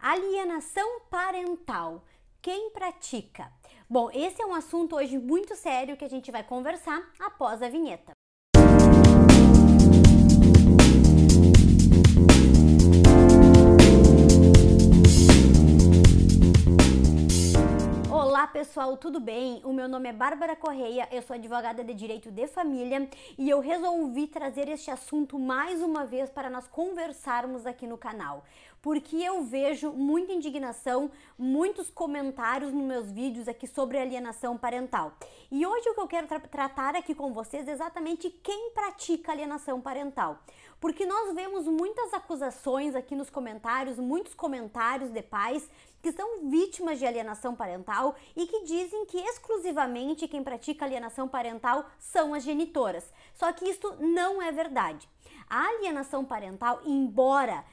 Alienação parental. Quem pratica? Bom, esse é um assunto hoje muito sério que a gente vai conversar após a vinheta. Pessoal, tudo bem? O meu nome é Bárbara Correia, eu sou advogada de direito de família e eu resolvi trazer este assunto mais uma vez para nós conversarmos aqui no canal porque eu vejo muita indignação, muitos comentários nos meus vídeos aqui sobre alienação parental. E hoje o que eu quero tra tratar aqui com vocês é exatamente quem pratica alienação parental. Porque nós vemos muitas acusações aqui nos comentários, muitos comentários de pais que são vítimas de alienação parental e que dizem que exclusivamente quem pratica alienação parental são as genitoras. Só que isso não é verdade. A alienação parental, embora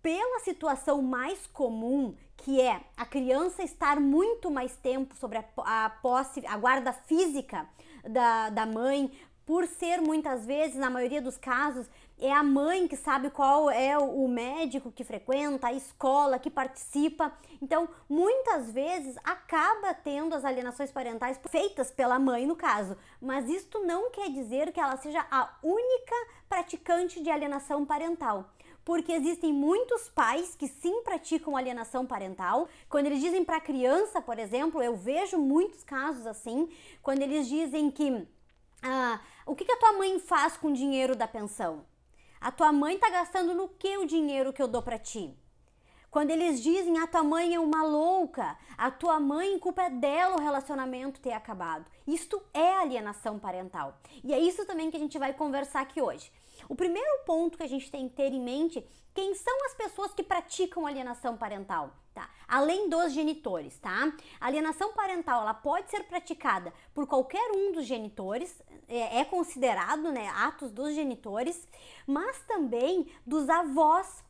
pela situação mais comum, que é a criança estar muito mais tempo sobre a, a posse, a guarda física da, da mãe, por ser muitas vezes, na maioria dos casos, é a mãe que sabe qual é o médico que frequenta, a escola que participa. Então, muitas vezes acaba tendo as alienações parentais feitas pela mãe, no caso. Mas isto não quer dizer que ela seja a única praticante de alienação parental porque existem muitos pais que sim praticam alienação parental. Quando eles dizem para a criança, por exemplo, eu vejo muitos casos assim, quando eles dizem que ah, o que, que a tua mãe faz com o dinheiro da pensão? A tua mãe está gastando no que o dinheiro que eu dou para ti? Quando eles dizem a tua mãe é uma louca, a tua mãe, culpa é dela o relacionamento ter acabado. Isto é alienação parental. E é isso também que a gente vai conversar aqui hoje. O primeiro ponto que a gente tem que ter em mente, quem são as pessoas que praticam alienação parental, tá? Além dos genitores, tá? A alienação parental, ela pode ser praticada por qualquer um dos genitores, é, é considerado, né, atos dos genitores, mas também dos avós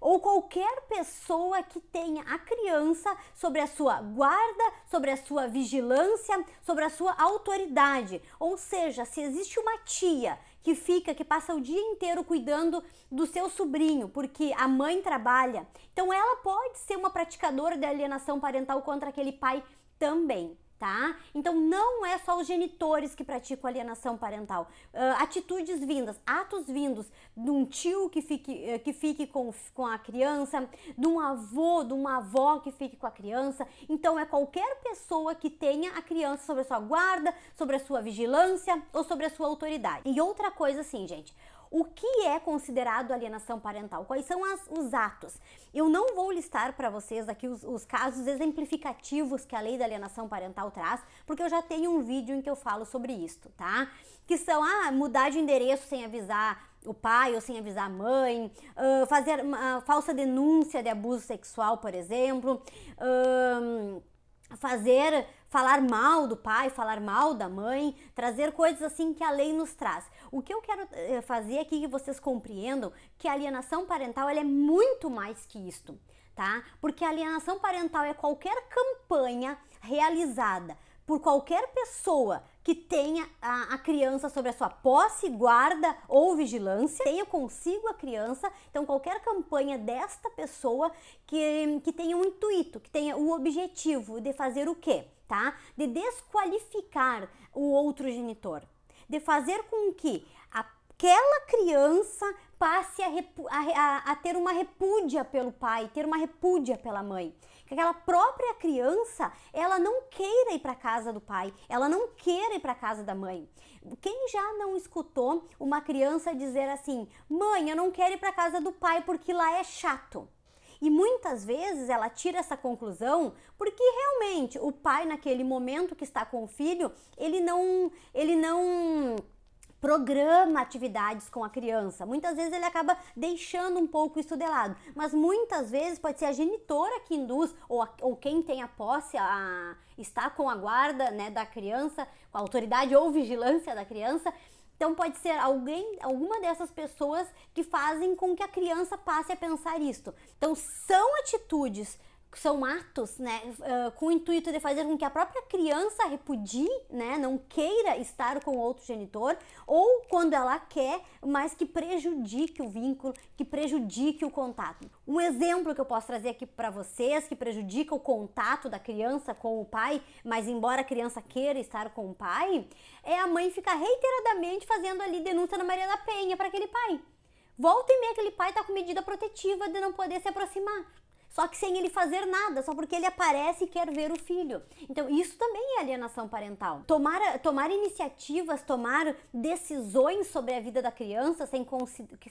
ou qualquer pessoa que tenha a criança sobre a sua guarda, sobre a sua vigilância, sobre a sua autoridade. Ou seja, se existe uma tia que fica, que passa o dia inteiro cuidando do seu sobrinho, porque a mãe trabalha, então ela pode ser uma praticadora de alienação parental contra aquele pai também tá? Então não é só os genitores que praticam alienação parental. Uh, atitudes vindas, atos vindos de um tio que fique, uh, que fique com, com a criança, de um avô, de uma avó que fique com a criança. Então é qualquer pessoa que tenha a criança sobre a sua guarda, sobre a sua vigilância ou sobre a sua autoridade. E outra coisa assim, gente, o que é considerado alienação parental? Quais são as, os atos? Eu não vou listar para vocês aqui os, os, casos exemplificativos que a lei da alienação parental traz, porque eu já tenho um vídeo em que eu falo sobre isso, tá? Que são, ah, mudar de endereço sem avisar o pai ou sem avisar a mãe, uh, fazer uma falsa denúncia de abuso sexual, por exemplo, uh, fazer falar mal do pai, falar mal da mãe, trazer coisas assim que a lei nos traz. O que eu quero eh, fazer aqui que vocês compreendam que a alienação parental é muito mais que isto, tá? Porque a alienação parental é qualquer campanha realizada por qualquer pessoa que tenha a, a, criança sobre a sua posse, guarda ou vigilância, tenha consigo a criança. Então, qualquer campanha desta pessoa que, que tenha um intuito, que tenha o objetivo de fazer o quê? Tá? De desqualificar o outro genitor, de fazer com que aquela criança passe a, a, a, ter uma repúdia pelo pai, ter uma repúdia pela mãe. Que aquela própria criança, ela não queira ir para casa do pai, ela não queira ir para casa da mãe. Quem já não escutou uma criança dizer assim: "Mãe, eu não quero ir para casa do pai porque lá é chato"? E muitas vezes ela tira essa conclusão porque realmente o pai naquele momento que está com o filho, ele não ele não programa atividades com a criança. Muitas vezes ele acaba deixando um pouco isso de lado, mas muitas vezes pode ser a genitora que induz ou, a, ou quem tem a posse a estar com a guarda né, da criança, com a autoridade ou vigilância da criança. Então pode ser alguém, alguma dessas pessoas que fazem com que a criança passe a pensar isto. Então são atitudes são atos, né, uh, com o intuito de fazer com que a própria criança repudie, né, não queira estar com outro genitor, ou quando ela quer, mas que prejudique o vínculo, que prejudique o contato. Um exemplo que eu posso trazer aqui para vocês que prejudica o contato da criança com o pai, mas embora a criança queira estar com o pai, é a mãe ficar reiteradamente fazendo ali denúncia na Maria da Penha para aquele pai. Volta e meia aquele pai tá com medida protetiva de não poder se aproximar só que sem ele fazer nada, só porque ele aparece e quer ver o filho. Então, isso também é alienação parental. Tomar, tomar iniciativas, tomar decisões sobre a vida da criança sem,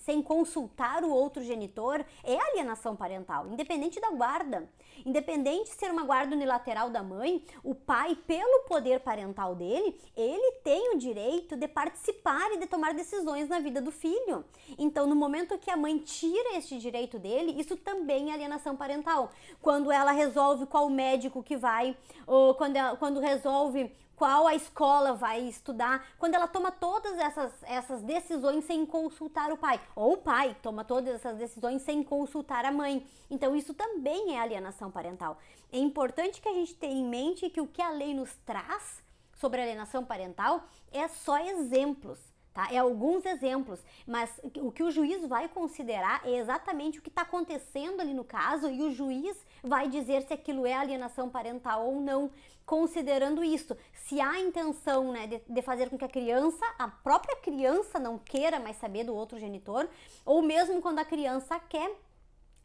sem consultar o outro genitor é alienação parental, independente da guarda. Independente de ser uma guarda unilateral da mãe, o pai, pelo poder parental dele, ele tem o direito de participar e de tomar decisões na vida do filho. Então, no momento que a mãe tira este direito dele, isso também é alienação parental parental. Quando ela resolve qual médico que vai, ou quando, ela, quando resolve qual a escola vai estudar, quando ela toma todas essas, essas decisões sem consultar o pai, ou o pai toma todas essas decisões sem consultar a mãe. Então, isso também é alienação parental. É importante que a gente tenha em mente que o que a lei nos traz sobre alienação parental é só exemplos. Tá? É alguns exemplos, mas o que o juiz vai considerar é exatamente o que está acontecendo ali no caso e o juiz vai dizer se aquilo é alienação parental ou não, considerando isso. Se há intenção né, de, de fazer com que a criança, a própria criança, não queira mais saber do outro genitor, ou mesmo quando a criança quer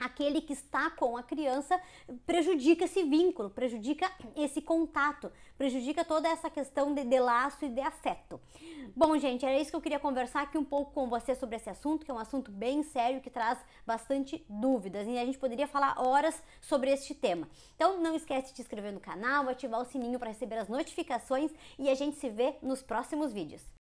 aquele que está com a criança prejudica esse vínculo, prejudica esse contato, prejudica toda essa questão de, de laço e de afeto. Bom, gente, era isso que eu queria conversar aqui um pouco com você sobre esse assunto, que é um assunto bem sério que traz bastante dúvidas e a gente poderia falar horas sobre este tema. Então, não esquece de se inscrever no canal, ativar o sininho para receber as notificações e a gente se vê nos próximos vídeos.